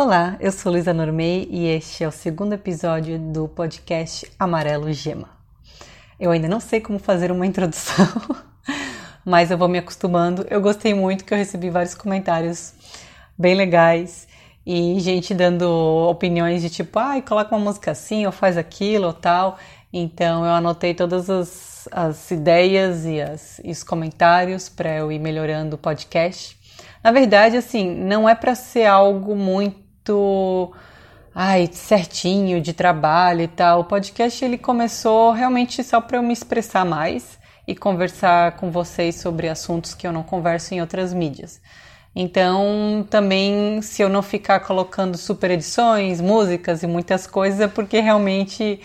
Olá, eu sou Luísa Normei e este é o segundo episódio do podcast Amarelo Gema. Eu ainda não sei como fazer uma introdução, mas eu vou me acostumando. Eu gostei muito que eu recebi vários comentários bem legais e gente dando opiniões de tipo, ai, ah, coloca uma música assim ou faz aquilo ou tal. Então eu anotei todas as, as ideias e, as, e os comentários para eu ir melhorando o podcast. Na verdade, assim, não é para ser algo muito muito ai, certinho de trabalho e tal. O podcast ele começou realmente só para eu me expressar mais e conversar com vocês sobre assuntos que eu não converso em outras mídias. Então, também, se eu não ficar colocando super edições, músicas e muitas coisas, é porque realmente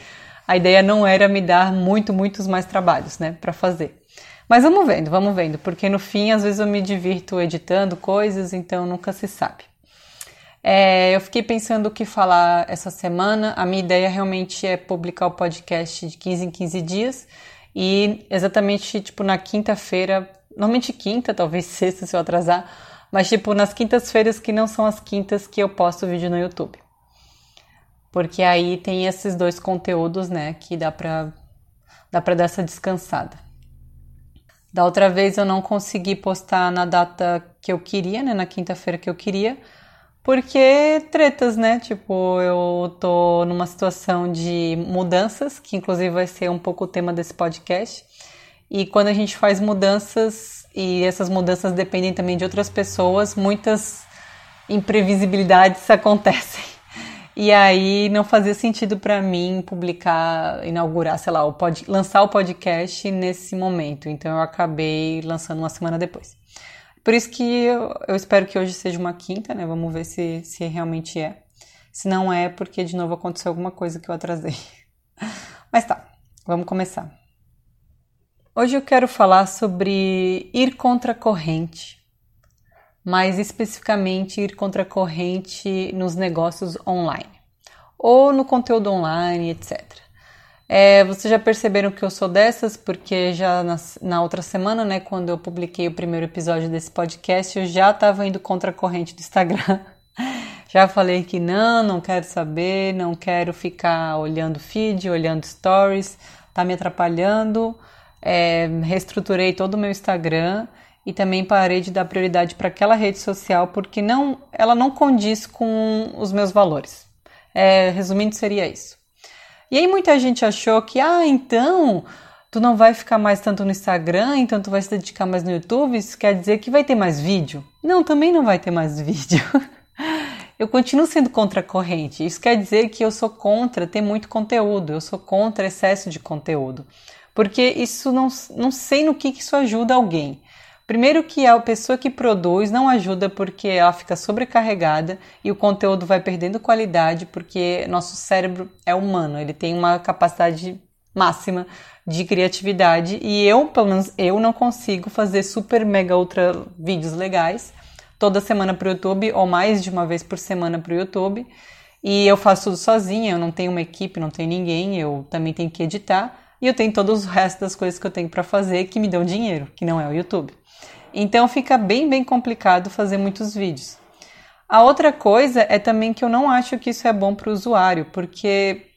a ideia não era me dar muito, muitos mais trabalhos, né, para fazer. Mas vamos vendo, vamos vendo, porque no fim, às vezes eu me divirto editando coisas, então nunca se sabe. É, eu fiquei pensando o que falar essa semana. A minha ideia realmente é publicar o podcast de 15 em 15 dias e exatamente tipo na quinta-feira, normalmente quinta, talvez sexta se eu atrasar, mas tipo nas quintas-feiras que não são as quintas que eu posto vídeo no YouTube. Porque aí tem esses dois conteúdos, né, que dá pra, dá pra dar essa descansada. Da outra vez eu não consegui postar na data que eu queria, né, na quinta-feira que eu queria, porque tretas, né? Tipo, eu tô numa situação de mudanças, que inclusive vai ser um pouco o tema desse podcast. E quando a gente faz mudanças, e essas mudanças dependem também de outras pessoas, muitas imprevisibilidades acontecem. E aí não fazia sentido para mim publicar, inaugurar, sei lá, o pod, lançar o podcast nesse momento. Então eu acabei lançando uma semana depois. Por isso que eu, eu, espero que hoje seja uma quinta, né? Vamos ver se, se realmente é. Se não é, porque de novo aconteceu alguma coisa que eu atrasei. Mas tá, vamos começar. Hoje eu quero falar sobre ir contra a corrente, mais especificamente ir contra a corrente nos negócios online ou no conteúdo online, etc. É, vocês já perceberam que eu sou dessas, porque já na, na, outra semana, né, quando eu publiquei o primeiro episódio desse podcast, eu já estava indo contra a corrente do Instagram. já falei que não, não quero saber, não quero ficar olhando feed, olhando stories, tá me atrapalhando. É, reestruturei todo o meu Instagram e também parei de dar prioridade para aquela rede social porque não, ela não condiz com os meus valores. É, resumindo, seria isso. E aí muita gente achou que, ah, então tu não vai ficar mais tanto no Instagram, então tu vai se dedicar mais no YouTube, isso quer dizer que vai ter mais vídeo? Não, também não vai ter mais vídeo. eu continuo sendo contra a corrente. Isso quer dizer que eu sou contra ter muito conteúdo, eu sou contra excesso de conteúdo. Porque isso não, não sei no que, que isso ajuda alguém. Primeiro que a pessoa que produz não ajuda porque ela fica sobrecarregada e o conteúdo vai perdendo qualidade porque nosso cérebro é humano, ele tem uma capacidade máxima de criatividade e eu, pelo menos eu não consigo fazer super mega ultra vídeos legais toda semana para o YouTube ou mais de uma vez por semana para o YouTube. E eu faço tudo sozinha, eu não tenho uma equipe, não tenho ninguém, eu também tenho que editar e eu tenho todos os restos das coisas que eu tenho para fazer que me dão dinheiro, que não é o YouTube. Então fica bem, bem complicado fazer muitos vídeos. A outra coisa é também que eu não acho que isso é bom para o usuário, porque,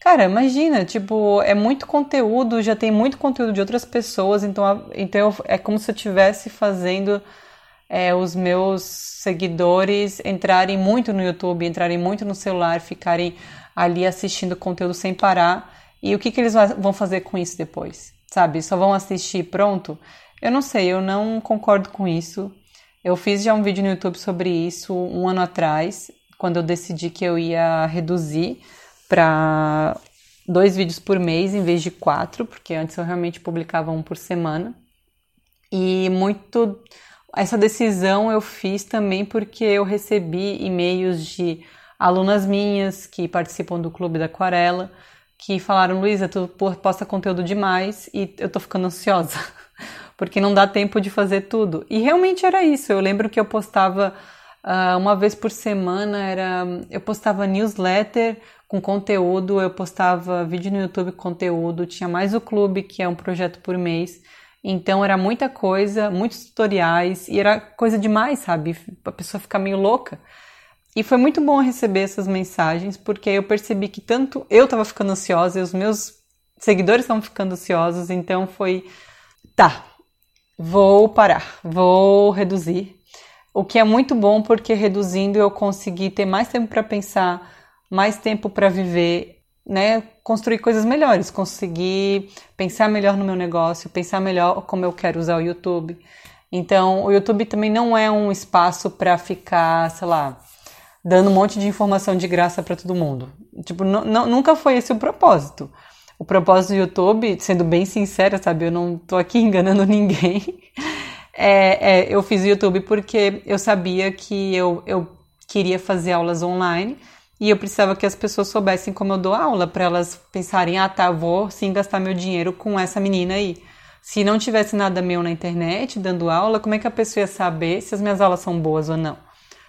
cara, imagina, tipo, é muito conteúdo, já tem muito conteúdo de outras pessoas, então, então é como se eu estivesse fazendo é, os meus seguidores entrarem muito no YouTube, entrarem muito no celular, ficarem ali assistindo conteúdo sem parar. E o que, que eles vão fazer com isso depois? Sabe? Só vão assistir pronto? Eu não sei, eu não concordo com isso. Eu fiz já um vídeo no YouTube sobre isso um ano atrás, quando eu decidi que eu ia reduzir para dois vídeos por mês em vez de quatro, porque antes eu realmente publicava um por semana. E muito essa decisão eu fiz também porque eu recebi e-mails de alunas minhas que participam do Clube da Aquarela que falaram: Luísa, tu posta conteúdo demais e eu tô ficando ansiosa. porque não dá tempo de fazer tudo. E realmente era isso. Eu lembro que eu postava uh, uma vez por semana, era eu postava newsletter com conteúdo, eu postava vídeo no YouTube com conteúdo, tinha mais o clube, que é um projeto por mês. Então era muita coisa, muitos tutoriais, e era coisa demais, sabe? A pessoa fica meio louca. E foi muito bom receber essas mensagens, porque eu percebi que tanto eu estava ficando ansiosa e os meus seguidores estavam ficando ansiosos, então foi tá, vou parar, vou reduzir. O que é muito bom porque reduzindo eu consegui ter mais tempo para pensar, mais tempo para viver, né, construir coisas melhores, conseguir pensar melhor no meu negócio, pensar melhor como eu quero usar o YouTube. Então, o YouTube também não é um espaço para ficar, sei lá, dando um monte de informação de graça para todo mundo. Tipo, nunca foi esse o propósito. O propósito do YouTube, sendo bem sincera, sabe, eu não tô aqui enganando ninguém. É, é, eu fiz o YouTube porque eu sabia que eu, eu queria fazer aulas online e eu precisava que as pessoas soubessem como eu dou aula, para elas pensarem: ah, tá, vou sim gastar meu dinheiro com essa menina aí. Se não tivesse nada meu na internet dando aula, como é que a pessoa ia saber se as minhas aulas são boas ou não?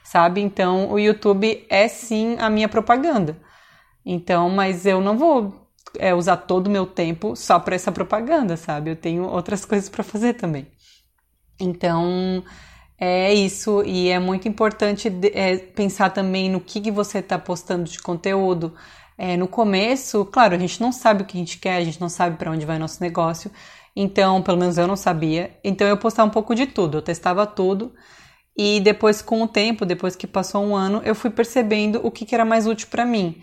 sabe? Então, o YouTube é sim a minha propaganda. Então, mas eu não vou é, usar todo o meu tempo só para essa propaganda, sabe? Eu tenho outras coisas para fazer também. Então, é isso. E é muito importante é, pensar também no que, que você está postando de conteúdo. É, no começo, claro, a gente não sabe o que a gente quer, a gente não sabe para onde vai nosso negócio. Então, pelo menos eu não sabia. Então, eu postava um pouco de tudo, eu testava tudo. E depois, com o tempo, depois que passou um ano, eu fui percebendo o que, que era mais útil para mim.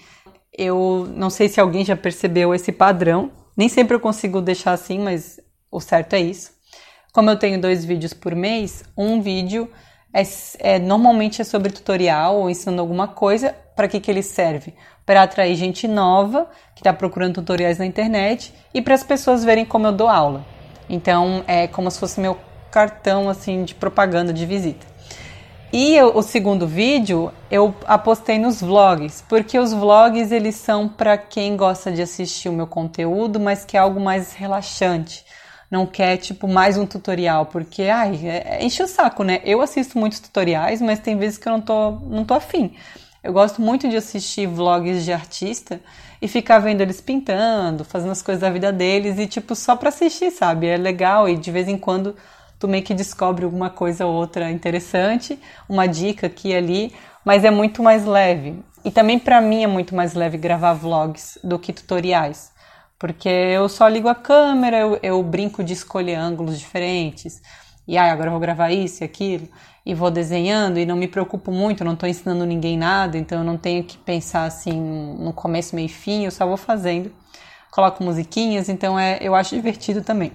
Eu não sei se alguém já percebeu esse padrão. Nem sempre eu consigo deixar assim, mas o certo é isso. Como eu tenho dois vídeos por mês, um vídeo é, é normalmente é sobre tutorial ou ensinando alguma coisa. Para que, que ele serve? Para atrair gente nova que está procurando tutoriais na internet e para as pessoas verem como eu dou aula. Então é como se fosse meu cartão assim de propaganda de visita. E eu, o segundo vídeo eu apostei nos vlogs, porque os vlogs eles são para quem gosta de assistir o meu conteúdo, mas que é algo mais relaxante. Não quer tipo mais um tutorial, porque ai, é, é, enche o saco, né? Eu assisto muitos tutoriais, mas tem vezes que eu não tô, não tô afim. Eu gosto muito de assistir vlogs de artista e ficar vendo eles pintando, fazendo as coisas da vida deles e tipo só para assistir, sabe? É legal e de vez em quando tu meio que descobre alguma coisa ou outra interessante, uma dica aqui e ali, mas é muito mais leve. E também para mim é muito mais leve gravar vlogs do que tutoriais, porque eu só ligo a câmera, eu, eu brinco de escolher ângulos diferentes, e ah, agora eu vou gravar isso e aquilo, e vou desenhando e não me preocupo muito, não estou ensinando ninguém nada, então eu não tenho que pensar assim no começo, meio e fim, eu só vou fazendo. Coloco musiquinhas, então é, eu acho divertido também.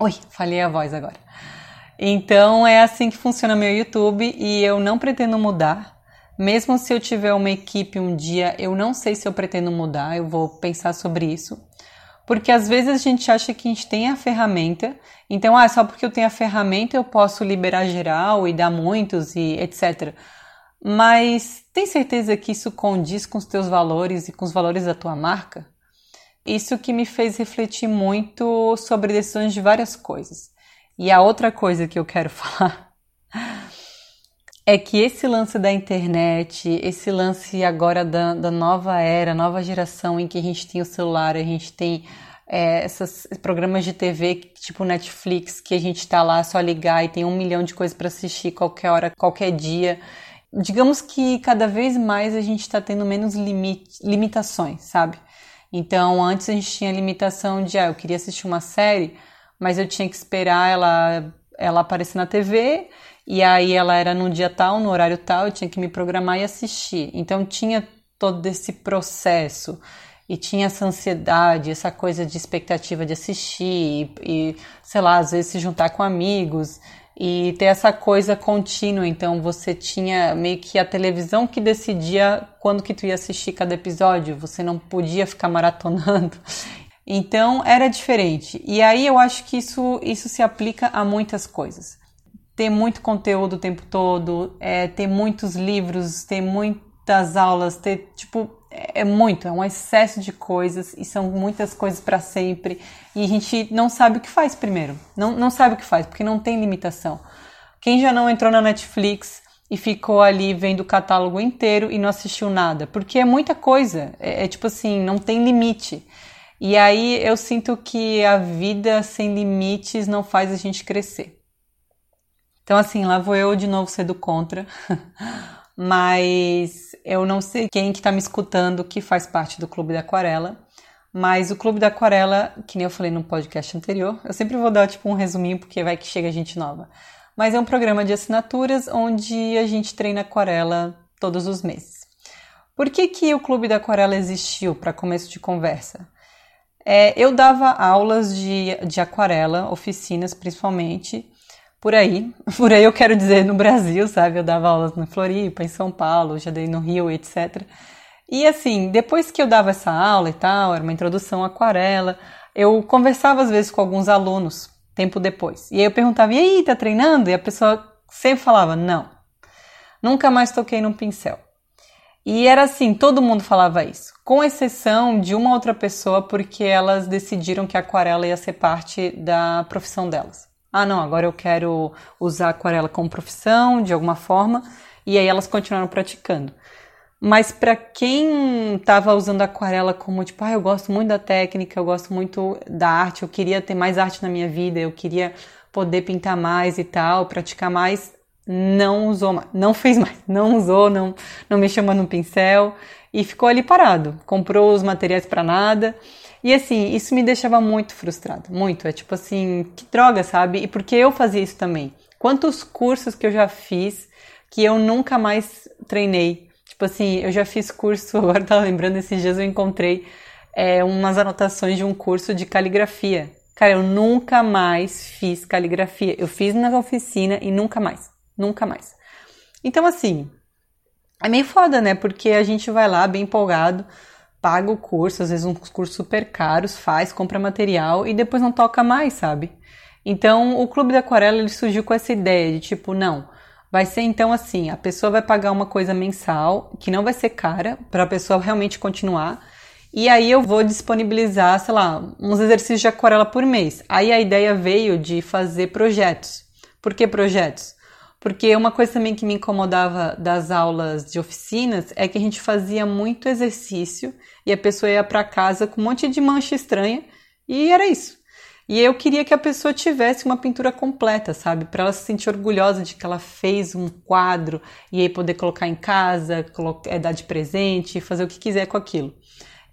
Oi, falhei a voz agora. Então é assim que funciona meu YouTube e eu não pretendo mudar. Mesmo se eu tiver uma equipe um dia, eu não sei se eu pretendo mudar, eu vou pensar sobre isso. Porque às vezes a gente acha que a gente tem a ferramenta, então, ah, só porque eu tenho a ferramenta eu posso liberar geral e dar muitos e etc. Mas tem certeza que isso condiz com os teus valores e com os valores da tua marca? Isso que me fez refletir muito sobre decisões de várias coisas. E a outra coisa que eu quero falar é que esse lance da internet, esse lance agora da, da nova era, nova geração em que a gente tem o celular, a gente tem é, esses programas de TV tipo Netflix, que a gente está lá só ligar e tem um milhão de coisas para assistir qualquer hora, qualquer dia. Digamos que cada vez mais a gente está tendo menos limite, limitações, sabe? Então, antes a gente tinha a limitação de, ah, eu queria assistir uma série, mas eu tinha que esperar ela, ela aparecer na TV e aí ela era no dia tal, no horário tal, eu tinha que me programar e assistir. Então tinha todo esse processo e tinha essa ansiedade, essa coisa de expectativa de assistir e, e sei lá, às vezes se juntar com amigos e ter essa coisa contínua. Então você tinha meio que a televisão que decidia quando que tu ia assistir cada episódio, você não podia ficar maratonando. Então era diferente. E aí eu acho que isso, isso se aplica a muitas coisas. Ter muito conteúdo o tempo todo, é, ter muitos livros, ter muitas aulas, ter tipo é, muito, é um excesso de coisas e são muitas coisas para sempre e a gente não sabe o que faz primeiro, não, não sabe o que faz porque não tem limitação. Quem já não entrou na Netflix e ficou ali vendo o catálogo inteiro e não assistiu nada? Porque é muita coisa, é, é tipo assim, não tem limite. E aí eu sinto que a vida sem limites não faz a gente crescer. Então, assim, lá vou eu de novo ser do contra. mas eu não sei quem que está me escutando que faz parte do Clube da Aquarela. Mas o Clube da Aquarela, que nem eu falei no podcast anterior, eu sempre vou dar tipo um resuminho porque vai que chega gente nova. Mas é um programa de assinaturas onde a gente treina aquarela todos os meses. Por que, que o Clube da Aquarela existiu para começo de conversa? É, eu dava aulas de, de aquarela, oficinas principalmente, por aí. Por aí eu quero dizer no Brasil, sabe? Eu dava aulas na Floripa, em São Paulo, já dei no Rio, etc. E assim, depois que eu dava essa aula e tal, era uma introdução à aquarela, eu conversava às vezes com alguns alunos, tempo depois. E aí eu perguntava, e aí, tá treinando? E a pessoa sempre falava, não. Nunca mais toquei num pincel. E era assim, todo mundo falava isso, com exceção de uma outra pessoa, porque elas decidiram que a aquarela ia ser parte da profissão delas. Ah, não, agora eu quero usar aquarela como profissão, de alguma forma, e aí elas continuaram praticando. Mas para quem estava usando aquarela como tipo, ah, eu gosto muito da técnica, eu gosto muito da arte, eu queria ter mais arte na minha vida, eu queria poder pintar mais e tal, praticar mais, não usou mais, não fez mais, não usou, não, não me chamou no pincel e ficou ali parado. Comprou os materiais para nada. E assim, isso me deixava muito frustrada, muito. É tipo assim, que droga, sabe? E porque eu fazia isso também. Quantos cursos que eu já fiz que eu nunca mais treinei Tipo assim, eu já fiz curso, agora tava lembrando, esses dias eu encontrei é, umas anotações de um curso de caligrafia. Cara, eu nunca mais fiz caligrafia. Eu fiz na oficina e nunca mais. Nunca mais. Então, assim, é meio foda, né? Porque a gente vai lá bem empolgado, paga o curso, às vezes uns cursos super caros, faz, compra material e depois não toca mais, sabe? Então, o Clube da Aquarela ele surgiu com essa ideia de tipo, não, Vai ser então assim: a pessoa vai pagar uma coisa mensal, que não vai ser cara, para a pessoa realmente continuar. E aí eu vou disponibilizar, sei lá, uns exercícios de aquarela por mês. Aí a ideia veio de fazer projetos. Por que projetos? Porque uma coisa também que me incomodava das aulas de oficinas é que a gente fazia muito exercício e a pessoa ia para casa com um monte de mancha estranha e era isso. E eu queria que a pessoa tivesse uma pintura completa, sabe? Para ela se sentir orgulhosa de que ela fez um quadro e aí poder colocar em casa, é, dar de presente, fazer o que quiser com aquilo.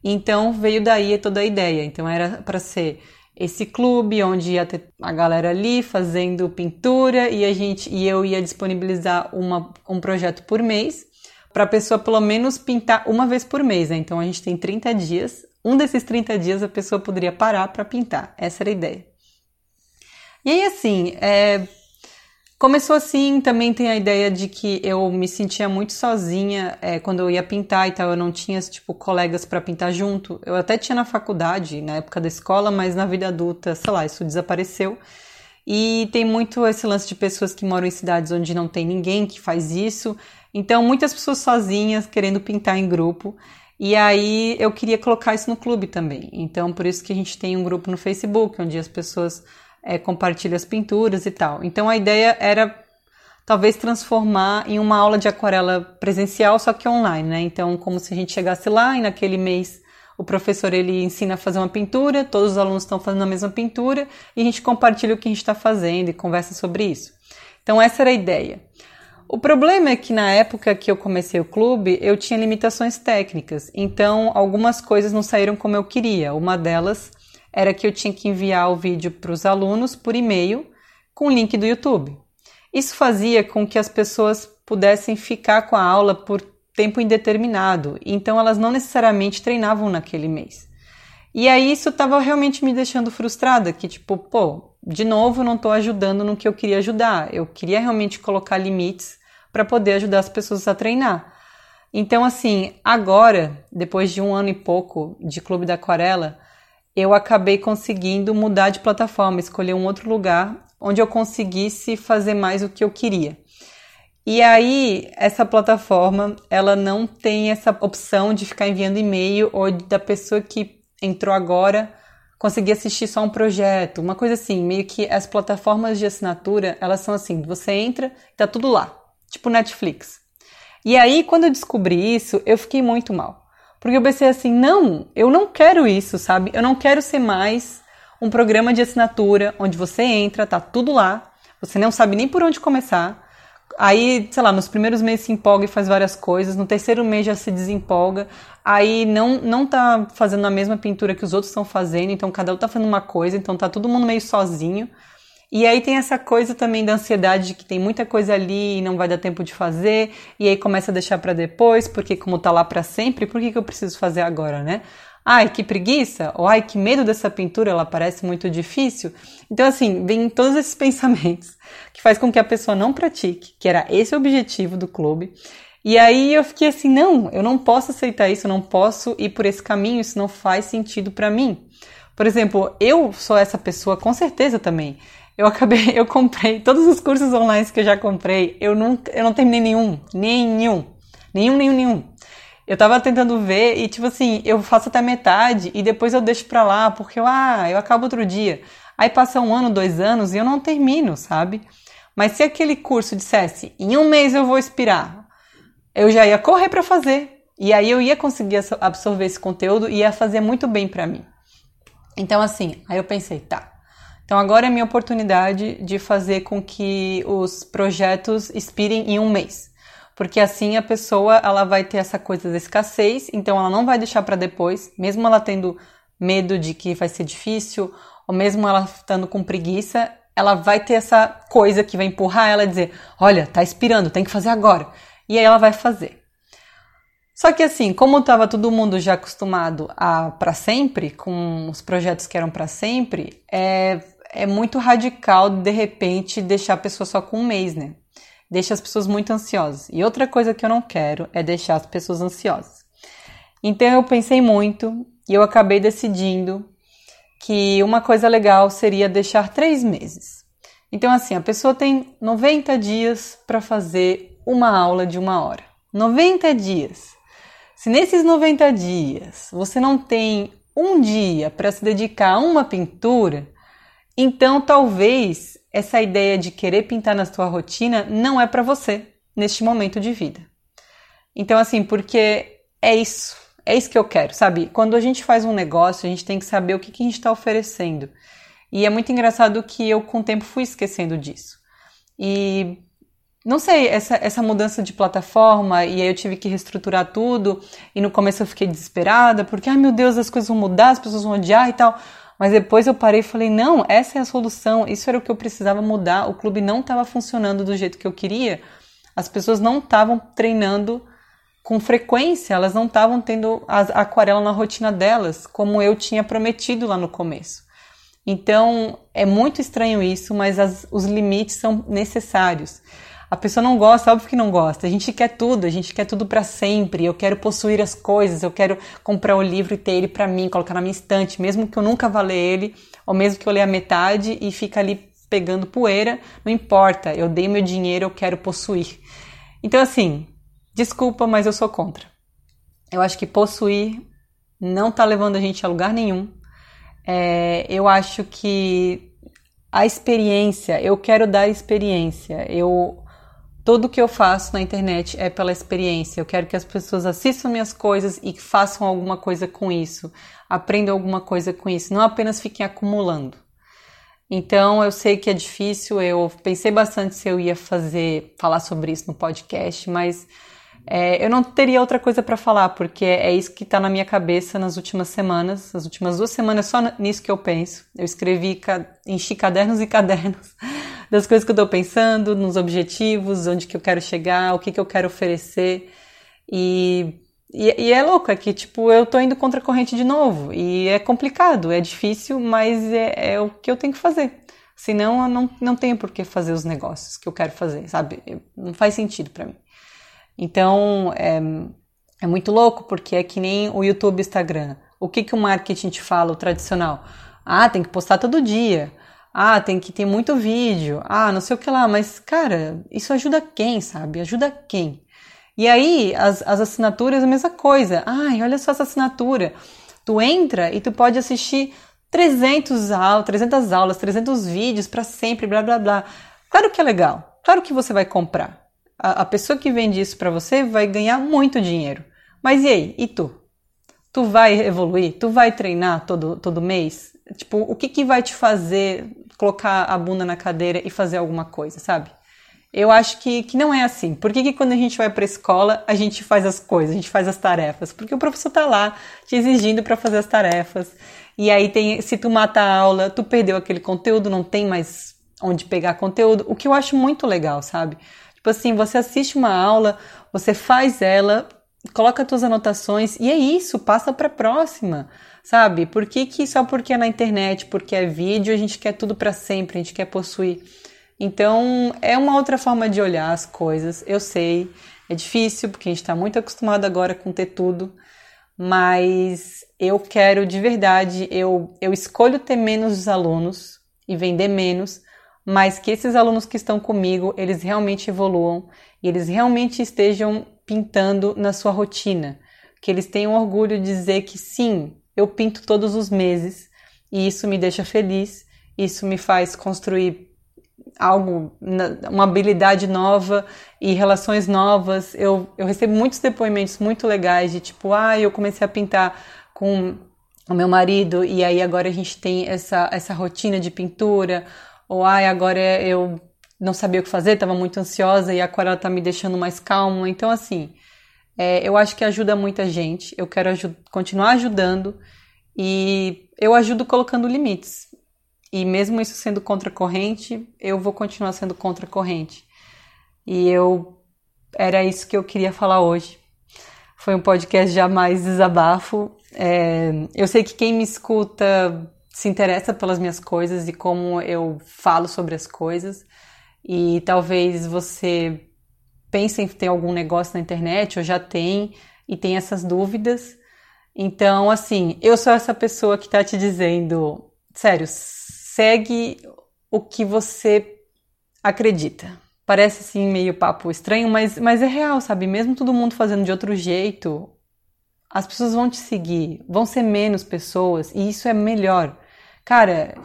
Então veio daí toda a ideia. Então era para ser esse clube onde ia ter a galera ali fazendo pintura e a gente e eu ia disponibilizar uma, um projeto por mês para a pessoa pelo menos pintar uma vez por mês. Né? Então a gente tem 30 dias um desses 30 dias a pessoa poderia parar para pintar. Essa era a ideia. E aí, assim, é... começou assim. Também tem a ideia de que eu me sentia muito sozinha é, quando eu ia pintar e tal. Eu não tinha, tipo, colegas para pintar junto. Eu até tinha na faculdade, na época da escola, mas na vida adulta, sei lá, isso desapareceu. E tem muito esse lance de pessoas que moram em cidades onde não tem ninguém que faz isso. Então, muitas pessoas sozinhas querendo pintar em grupo. E aí eu queria colocar isso no clube também. Então, por isso que a gente tem um grupo no Facebook, onde as pessoas é, compartilham as pinturas e tal. Então, a ideia era talvez transformar em uma aula de aquarela presencial, só que online, né? Então, como se a gente chegasse lá e naquele mês o professor ele ensina a fazer uma pintura, todos os alunos estão fazendo a mesma pintura e a gente compartilha o que a gente está fazendo e conversa sobre isso. Então, essa era a ideia. O problema é que na época que eu comecei o clube, eu tinha limitações técnicas, então algumas coisas não saíram como eu queria. Uma delas era que eu tinha que enviar o vídeo para os alunos por e-mail com o link do YouTube. Isso fazia com que as pessoas pudessem ficar com a aula por tempo indeterminado, então elas não necessariamente treinavam naquele mês. E aí isso estava realmente me deixando frustrada, que tipo, pô, de novo, não estou ajudando no que eu queria ajudar. Eu queria realmente colocar limites para poder ajudar as pessoas a treinar. Então, assim, agora, depois de um ano e pouco de Clube da Aquarela, eu acabei conseguindo mudar de plataforma, escolher um outro lugar onde eu conseguisse fazer mais o que eu queria. E aí, essa plataforma, ela não tem essa opção de ficar enviando e-mail ou da pessoa que entrou agora conseguir assistir só um projeto, uma coisa assim, meio que as plataformas de assinatura, elas são assim, você entra, tá tudo lá, tipo Netflix. E aí, quando eu descobri isso, eu fiquei muito mal. Porque eu pensei assim, não, eu não quero isso, sabe? Eu não quero ser mais um programa de assinatura onde você entra, tá tudo lá, você não sabe nem por onde começar. Aí, sei lá, nos primeiros meses se empolga e faz várias coisas, no terceiro mês já se desempolga, aí não, não tá fazendo a mesma pintura que os outros estão fazendo, então cada um tá fazendo uma coisa, então tá todo mundo meio sozinho. E aí tem essa coisa também da ansiedade de que tem muita coisa ali e não vai dar tempo de fazer, e aí começa a deixar para depois, porque como tá lá para sempre, por que, que eu preciso fazer agora, né? Ai, que preguiça, ou ai, que medo dessa pintura, ela parece muito difícil. Então, assim, vem todos esses pensamentos que faz com que a pessoa não pratique, que era esse o objetivo do clube. E aí eu fiquei assim, não, eu não posso aceitar isso, eu não posso ir por esse caminho, isso não faz sentido para mim. Por exemplo, eu sou essa pessoa com certeza também. Eu acabei, eu comprei todos os cursos online que eu já comprei, eu não, eu não terminei nenhum, nenhum, nenhum, nenhum, nenhum. Eu tava tentando ver e tipo assim, eu faço até metade e depois eu deixo pra lá porque eu, ah, eu acabo outro dia. Aí passa um ano, dois anos e eu não termino, sabe? Mas se aquele curso dissesse, em um mês eu vou expirar, eu já ia correr para fazer. E aí eu ia conseguir absorver esse conteúdo e ia fazer muito bem para mim. Então assim, aí eu pensei, tá, então agora é minha oportunidade de fazer com que os projetos expirem em um mês. Porque assim a pessoa ela vai ter essa coisa da escassez, então ela não vai deixar para depois, mesmo ela tendo medo de que vai ser difícil, ou mesmo ela estando com preguiça, ela vai ter essa coisa que vai empurrar ela a dizer: "Olha, tá expirando, tem que fazer agora". E aí ela vai fazer. Só que assim, como estava todo mundo já acostumado a para sempre, com os projetos que eram para sempre, é, é muito radical de repente deixar a pessoa só com um mês, né? Deixa as pessoas muito ansiosas. E outra coisa que eu não quero é deixar as pessoas ansiosas. Então eu pensei muito e eu acabei decidindo que uma coisa legal seria deixar três meses. Então, assim, a pessoa tem 90 dias para fazer uma aula de uma hora. 90 dias. Se nesses 90 dias você não tem um dia para se dedicar a uma pintura, então, talvez essa ideia de querer pintar na sua rotina não é para você neste momento de vida. Então, assim, porque é isso, é isso que eu quero, sabe? Quando a gente faz um negócio, a gente tem que saber o que, que a gente está oferecendo. E é muito engraçado que eu, com o tempo, fui esquecendo disso. E não sei, essa, essa mudança de plataforma, e aí eu tive que reestruturar tudo, e no começo eu fiquei desesperada, porque, ai meu Deus, as coisas vão mudar, as pessoas vão odiar e tal. Mas depois eu parei e falei: não, essa é a solução, isso era o que eu precisava mudar. O clube não estava funcionando do jeito que eu queria, as pessoas não estavam treinando com frequência, elas não estavam tendo a aquarela na rotina delas, como eu tinha prometido lá no começo. Então é muito estranho isso, mas as, os limites são necessários. A pessoa não gosta, óbvio que não gosta. A gente quer tudo, a gente quer tudo para sempre. Eu quero possuir as coisas, eu quero comprar o livro e ter ele para mim, colocar na minha estante, mesmo que eu nunca vá ler ele, ou mesmo que eu leia metade e fica ali pegando poeira, não importa. Eu dei meu dinheiro, eu quero possuir. Então assim, desculpa, mas eu sou contra. Eu acho que possuir não tá levando a gente a lugar nenhum. É, eu acho que a experiência, eu quero dar experiência. Eu tudo que eu faço na internet é pela experiência. Eu quero que as pessoas assistam minhas coisas e façam alguma coisa com isso, aprendam alguma coisa com isso, não apenas fiquem acumulando. Então eu sei que é difícil, eu pensei bastante se eu ia fazer, falar sobre isso no podcast, mas é, eu não teria outra coisa para falar, porque é isso que está na minha cabeça nas últimas semanas, nas últimas duas semanas, só nisso que eu penso. Eu escrevi, enchi cadernos e cadernos das coisas que eu estou pensando, nos objetivos, onde que eu quero chegar, o que, que eu quero oferecer. E, e, e é louco, é que tipo, eu tô indo contra a corrente de novo. E é complicado, é difícil, mas é, é o que eu tenho que fazer. Senão eu não, não tenho por que fazer os negócios que eu quero fazer, sabe? Não faz sentido para mim. Então, é, é muito louco, porque é que nem o YouTube Instagram. O que, que o marketing te fala, o tradicional? Ah, tem que postar todo dia. Ah, tem que ter muito vídeo. Ah, não sei o que lá. Mas, cara, isso ajuda quem, sabe? Ajuda quem? E aí, as, as assinaturas, a mesma coisa. Ai, olha só essa assinatura. Tu entra e tu pode assistir 300 aulas, 300 aulas, 300 vídeos para sempre, blá, blá, blá. Claro que é legal. Claro que você vai comprar a, a pessoa que vende isso para você vai ganhar muito dinheiro. Mas e aí? E tu? Tu vai evoluir? Tu vai treinar todo, todo mês? Tipo, o que, que vai te fazer colocar a bunda na cadeira e fazer alguma coisa, sabe? Eu acho que, que não é assim. Por que, que quando a gente vai para a escola, a gente faz as coisas, a gente faz as tarefas? Porque o professor tá lá te exigindo para fazer as tarefas. E aí tem, se tu mata a aula, tu perdeu aquele conteúdo, não tem mais onde pegar conteúdo, o que eu acho muito legal, sabe? Tipo assim, você assiste uma aula, você faz ela, coloca tuas anotações e é isso, passa para próxima, sabe? Por que, que só porque é na internet, porque é vídeo, a gente quer tudo para sempre, a gente quer possuir. Então, é uma outra forma de olhar as coisas. Eu sei, é difícil porque a gente está muito acostumado agora com ter tudo, mas eu quero de verdade, eu, eu escolho ter menos alunos e vender menos, mas que esses alunos que estão comigo, eles realmente evoluam e eles realmente estejam pintando na sua rotina, que eles tenham orgulho de dizer que sim, eu pinto todos os meses e isso me deixa feliz, isso me faz construir algo, uma habilidade nova e relações novas. Eu, eu recebo muitos depoimentos muito legais de tipo, ah, eu comecei a pintar com o meu marido e aí agora a gente tem essa, essa rotina de pintura, ou ah, agora eu não sabia o que fazer, estava muito ansiosa e a aquarela está me deixando mais calma. Então, assim, é, eu acho que ajuda muita gente. Eu quero continuar ajudando e eu ajudo colocando limites. E mesmo isso sendo contracorrente, eu vou continuar sendo contracorrente. E eu era isso que eu queria falar hoje. Foi um podcast jamais desabafo. É, eu sei que quem me escuta se interessa pelas minhas coisas e como eu falo sobre as coisas. E talvez você pense em ter algum negócio na internet ou já tem e tem essas dúvidas. Então, assim, eu sou essa pessoa que tá te dizendo, sério, segue o que você acredita. Parece assim meio papo estranho, mas, mas é real, sabe? Mesmo todo mundo fazendo de outro jeito, as pessoas vão te seguir, vão ser menos pessoas e isso é melhor. Cara,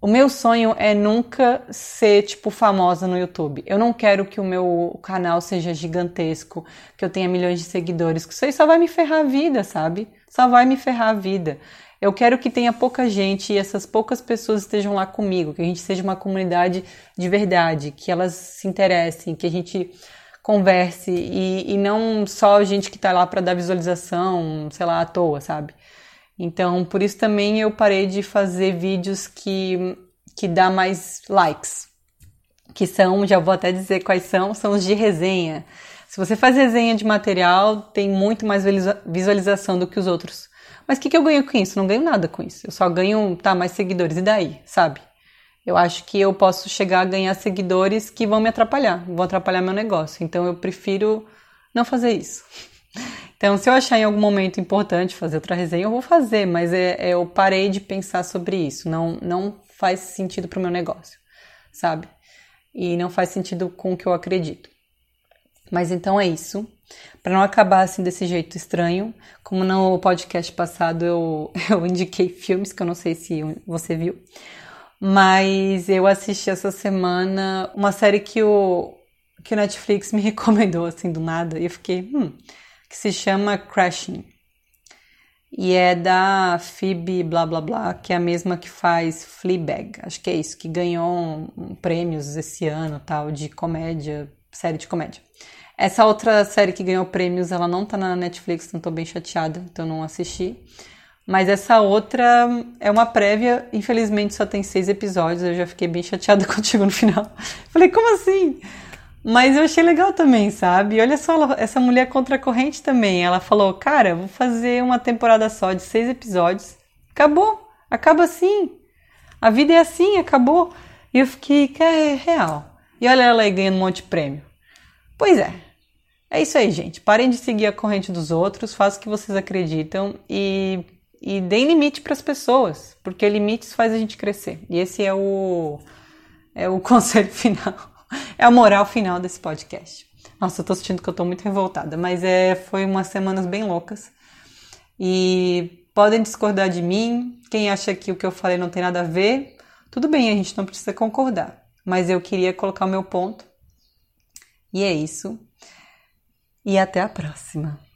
o meu sonho é nunca ser, tipo, famosa no YouTube. Eu não quero que o meu canal seja gigantesco, que eu tenha milhões de seguidores, que isso aí só vai me ferrar a vida, sabe? Só vai me ferrar a vida. Eu quero que tenha pouca gente e essas poucas pessoas estejam lá comigo, que a gente seja uma comunidade de verdade, que elas se interessem, que a gente converse e, e não só gente que está lá para dar visualização, sei lá, à toa, sabe? Então, por isso também eu parei de fazer vídeos que, que dá mais likes, que são, já vou até dizer quais são, são os de resenha. Se você faz resenha de material, tem muito mais visualização do que os outros. Mas o que, que eu ganho com isso? Não ganho nada com isso. Eu só ganho, tá, mais seguidores. E daí, sabe? Eu acho que eu posso chegar a ganhar seguidores que vão me atrapalhar, vão atrapalhar meu negócio. Então eu prefiro não fazer isso. Então, se eu achar em algum momento importante fazer outra resenha, eu vou fazer, mas é, é, eu parei de pensar sobre isso. Não, não faz sentido para o meu negócio, sabe? E não faz sentido com o que eu acredito. Mas então é isso. Para não acabar assim desse jeito estranho, como no podcast passado eu, eu indiquei filmes que eu não sei se você viu, mas eu assisti essa semana uma série que o, que o Netflix me recomendou assim do nada e eu fiquei, hum, que se chama Crashing. E é da Phoebe blá blá blá, que é a mesma que faz Fleabag. Acho que é isso, que ganhou um, prêmios esse ano, tal, de comédia, série de comédia. Essa outra série que ganhou prêmios, ela não tá na Netflix, então tô bem chateada, então não assisti. Mas essa outra é uma prévia, infelizmente só tem seis episódios, eu já fiquei bem chateada contigo no final. Falei, como assim? Mas eu achei legal também, sabe? Olha só, ela, essa mulher contra a corrente também. Ela falou, cara, vou fazer uma temporada só de seis episódios. Acabou, acaba assim. A vida é assim, acabou. E eu fiquei, cara, é real. E olha ela aí ganhando um monte de prêmio. Pois é, é isso aí, gente. Parem de seguir a corrente dos outros, façam o que vocês acreditam e, e deem limite para as pessoas, porque limites faz a gente crescer. E esse é o, é o conselho final, é a moral final desse podcast. Nossa, eu tô sentindo que eu tô muito revoltada, mas é, foi umas semanas bem loucas. E podem discordar de mim. Quem acha que o que eu falei não tem nada a ver, tudo bem, a gente não precisa concordar. Mas eu queria colocar o meu ponto. E é isso e até a próxima!